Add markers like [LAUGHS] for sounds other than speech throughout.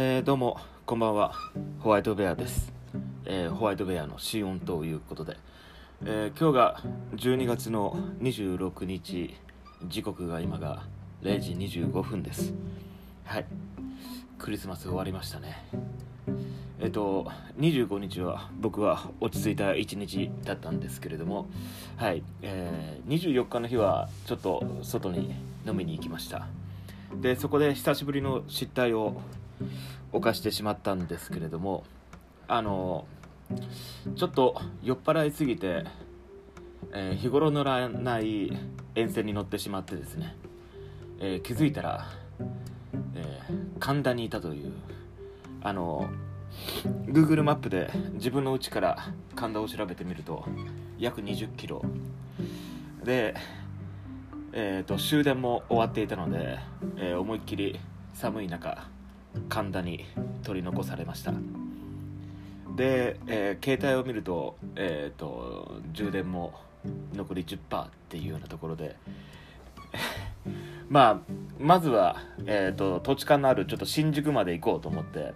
えー、どうもこんばんは。ホワイトベアです、えーホワイトベアの試音ということで、えー今日が12月の26日時刻が今が0時25分です。はい。クリスマス終わりましたね。えっと25日は僕は落ち着いた一日だったんですけれども。はい、えー24日の日はちょっと外に飲みに行きました。でそこで久しぶりの失態を犯してしまったんですけれどもあのちょっと酔っ払いすぎて、えー日頃乗らない沿線に乗ってしまってですね、えー気づいたら、えー神田にいたというあの Google マップで自分の家から神田を調べてみると約20キロ。で、えー、と終電も終わっていたので、えー思いっきり寒い中神田に取り残されました。で、えー携帯を見ると,、えー、と充電も残り10%っていうようなところで [LAUGHS] まあまずは、えー、と土地勘のあるちょっと新宿まで行こうと思って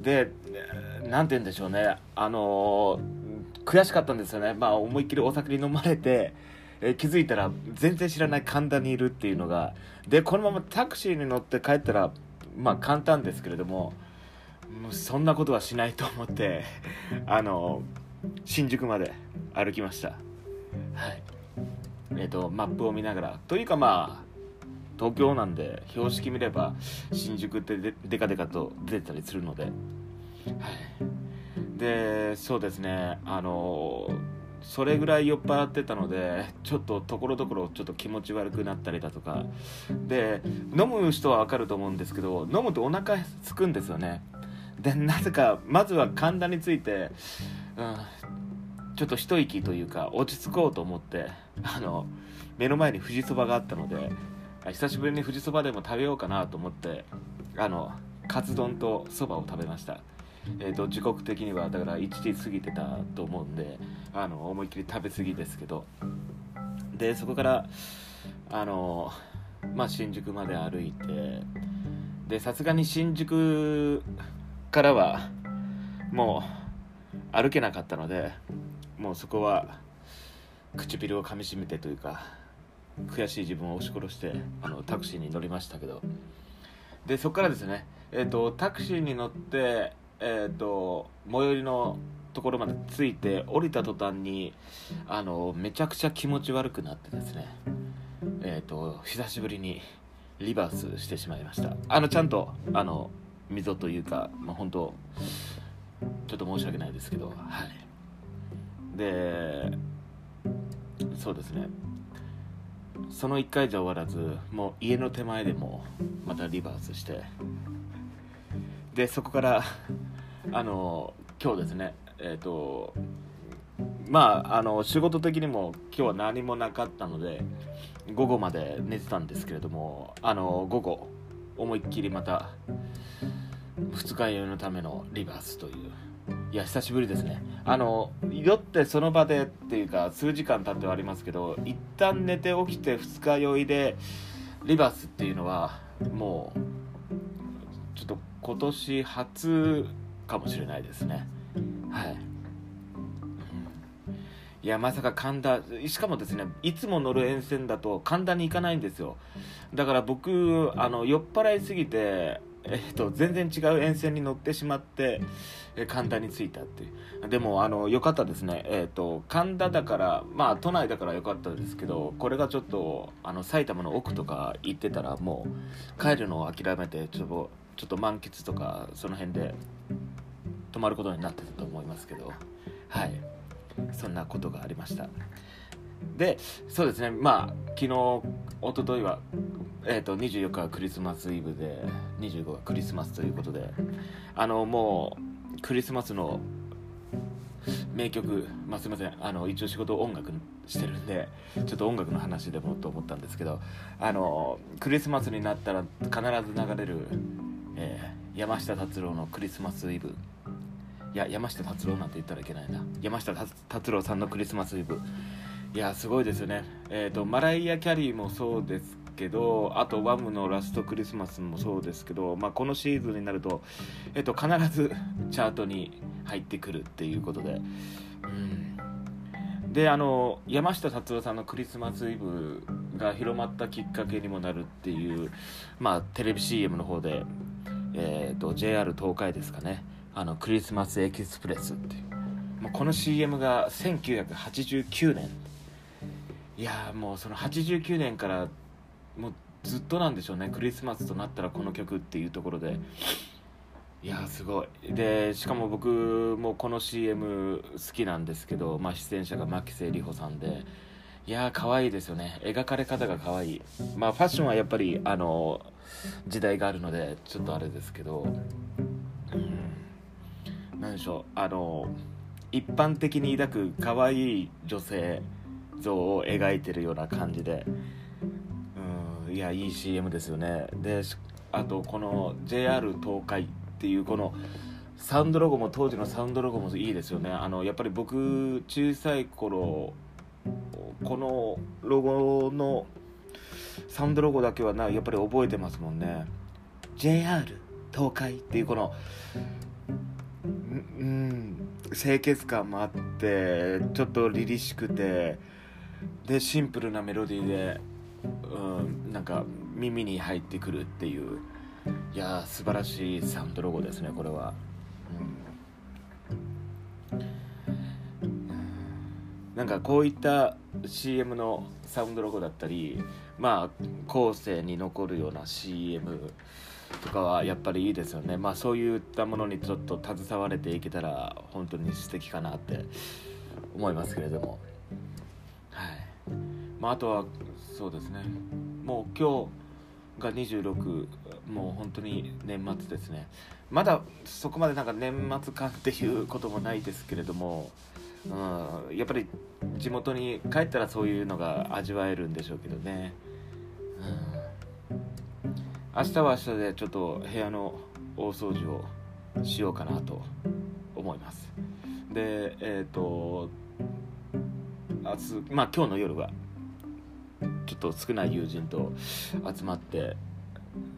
でえーなんて言うんでしょうねあのー悔しかったんですよね。まあ思いっきりお酒に飲まれて、えー気づいたら全然知らない神田にいるっていうのがでこのままタクシーに乗って帰ったらまあ簡単ですけれどもそんなことはしないと思ってあの新宿まで歩きました。はい。えっ、とマップを見ながら。というかまあ東京なんで標識見れば新宿ってででかでかと出てたりするので、はい、でそうですね。あのそれぐらい酔っ払ってたのでちょっとところどころちょっと気持ち悪くなったりだとか。で飲む人はわかると思うんですけど飲むとお腹すくんですよね。でなぜかまずは神田について、うん、ちょっと一息というか落ち着こうと思ってあの目の前に富士そばがあったので久しぶりに富士そばでも食べようかなと思ってあのカツ丼とそばを食べました。えー、と時刻的にはだから1時過ぎてたと思うんであの思いっきり食べ過ぎですけど。でそこからあの、まあ、新宿まで歩いてでさすがに新宿からはもう歩けなかったのでもうそこは唇をかみしめてというか悔しい自分を押し殺してあのタクシーに乗りましたけど。でそこからですね、えー、とタクシーに乗って、えー、と最寄りのところまで着いて降りた途端にあのめちゃくちゃ気持ち悪くなってですね。えー、と久しぶりにリバースしてしまいました。あのちゃんとあの溝というか、まあ、本当ちょっと申し訳ないですけどはい。でそうですね。その1回じゃ終わらずもう家の手前でもまたリバースしてでそこからあの今日ですねえっ、とまああの仕事的にも今日は何もなかったので午後まで寝てたんですけれどもあの午後思いっきりまた二日酔いのためのリバースといういや久しぶりですね。あの酔ってその場でっていうか数時間経ってはありますけど一旦寝て起きて二日酔いでリバースっていうのはもうちょっと今年初かもしれないですね。はい。いやまさか神田しかもですねいつも乗る沿線だと神田に行かないんですよ。だから僕あの酔っ払いすぎてえっと、全然違う沿線に乗ってしまってえ神田に着いたっていう。でもあの良かったですね。えっと神田だからまあ都内だから良かったですけどこれがちょっとあの埼玉の奥とか行ってたらもう帰るのを諦めてちょっとちょっと満喫とかその辺で泊まることになってたと思いますけど。はい。そんなことがありました。でそうですね。まあ昨日一昨日はえー、と24日はクリスマスイブで25がクリスマスということであのもうクリスマスの名曲、まあ、すいません。あの一応仕事音楽してるんでちょっと音楽の話でもと思ったんですけどあのクリスマスになったら必ず流れる、えー山下達郎のクリスマスイブいや山下達郎なんて言ったらいけないな。山下達郎さんのクリスマスイブ。いやすごいですよね。えっ、とマライア・キャリーもそうですけどあとワムのラストクリスマスもそうですけど、まあ、このシーズンになると、えっと、必ずチャートに入ってくるっていうことで、うん、であの山下達郎さんの「クリスマスイブ」が広まったきっかけにもなるっていう、まあ、テレビ CM の方で、えーと、JR 東海ですかね。あのクリスマスエキスプレスっていう。もうこの CM が1989年。いやもうその89年からもうずっとなんでしょうね。クリスマスとなったらこの曲っていうところで。いやすごい。でしかも僕もこの CM 好きなんですけど、まあ、出演者が牧瀬里穂さんで。いやー可愛いですよね。描かれ方が可愛い。まあファッションはやっぱりあの時代があるのでちょっとあれですけど。何でしょうあの一般的に抱く可愛い女性像を描いてるような感じでうんいやいい CM ですよね。であとこの JR 東海っていうこのサウンドロゴも当時のサウンドロゴもいいですよね。あのやっぱり僕小さい頃このロゴのサウンドロゴだけはなやっぱり覚えてますもんね。JR 東海っていうこのうん。清潔感もあってちょっと凛々しくてでシンプルなメロディーで、うん、なんか耳に入ってくるっていういや素晴らしいサウンドロゴですねこれは、うん、なんかこういった CM のサウンドロゴだったりまあ後世に残るような CM とかはやっぱりいいですよね。まあそういったものにちょっと携われていけたら本当に素敵かなって思いますけれども。はい。まああとはそうですね。もう今日が26もう本当に年末ですね。まだそこまでなんか年末感っていうこともないですけれども、うん、やっぱり地元に帰ったらそういうのが味わえるんでしょうけどね、うん、明日は明日でちょっと部屋の大掃除をしようかなと思います。でえっ、ー、と明日まあ今日の夜はちょっと少ない友人と集まって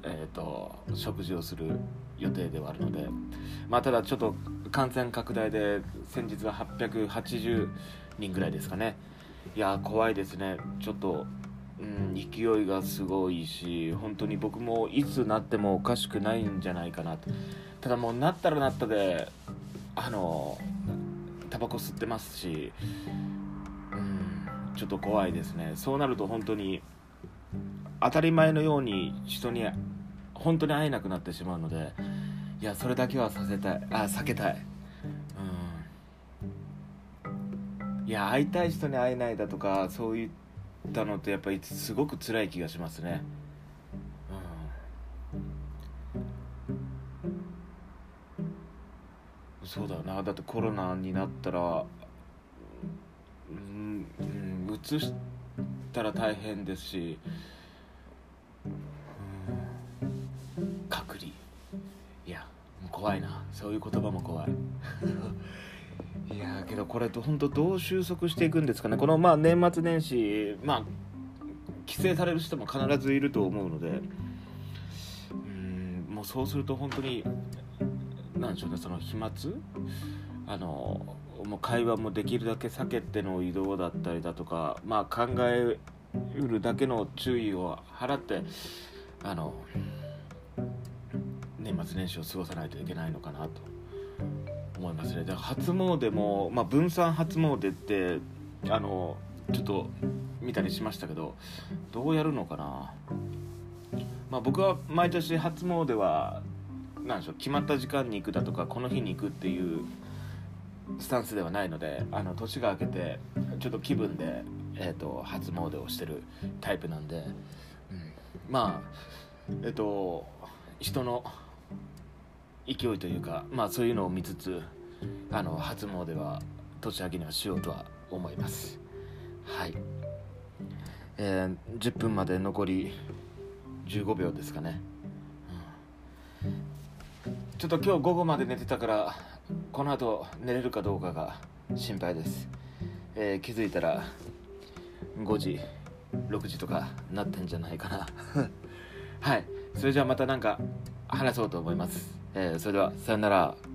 えーと、食事をする予定ではあるので、まあ、ただちょっと感染拡大で先日は880人ぐらいですかね。いや怖いですね。ちょっと、うん、勢いがすごいし本当に僕もいつなってもおかしくないんじゃないかなと。ただもうなったらなったであのタバコ吸ってますし、うん、ちょっと怖いですね。そうなると本当に当たり前のように人に本当に会えなくなってしまうのでいやそれだけはさせたいあ避けたい。うん。いや会いたい人に会えないだとかそういったたのってやっぱりすごく辛い気がしますね。うん。そうだな。だってコロナになったらうん、うん、移したら大変ですしうん。隔離。いや怖いな。そういう言葉も怖い。いやけどこれと本当どう収束していくんですかね。このまあ年末年始まあ帰省される人も必ずいると思うので。うんもうそうすると本当に何でしょうねその飛沫？あのもう会話もできるだけ避けての移動だったりだとかまあ考えうるだけの注意を払ってあの年末年始を過ごさないといけないのかなと。思いますね。で初詣も、まあ、分散初詣ってあのちょっと見たりしましたけどどうやるのかな、まあ、僕は毎年初詣は何でしょう決まった時間に行くだとかこの日に行くっていうスタンスではないのであの年が明けてちょっと気分で、えーと、初詣をしてるタイプなんで、うん、まあえっ、ー、と人の勢いというか、まあ、そういうのを見つつあの初詣は年明けにはしようとは思います。はい、えー、10分まで残り15秒ですかね、うん、ちょっと今日午後まで寝てたからこの後寝れるかどうかが心配です、えー、気づいたら5時6時とかなってんじゃないかな。[LAUGHS] はい。それじゃあまた何か話そうと思います。えー、それではさよなら。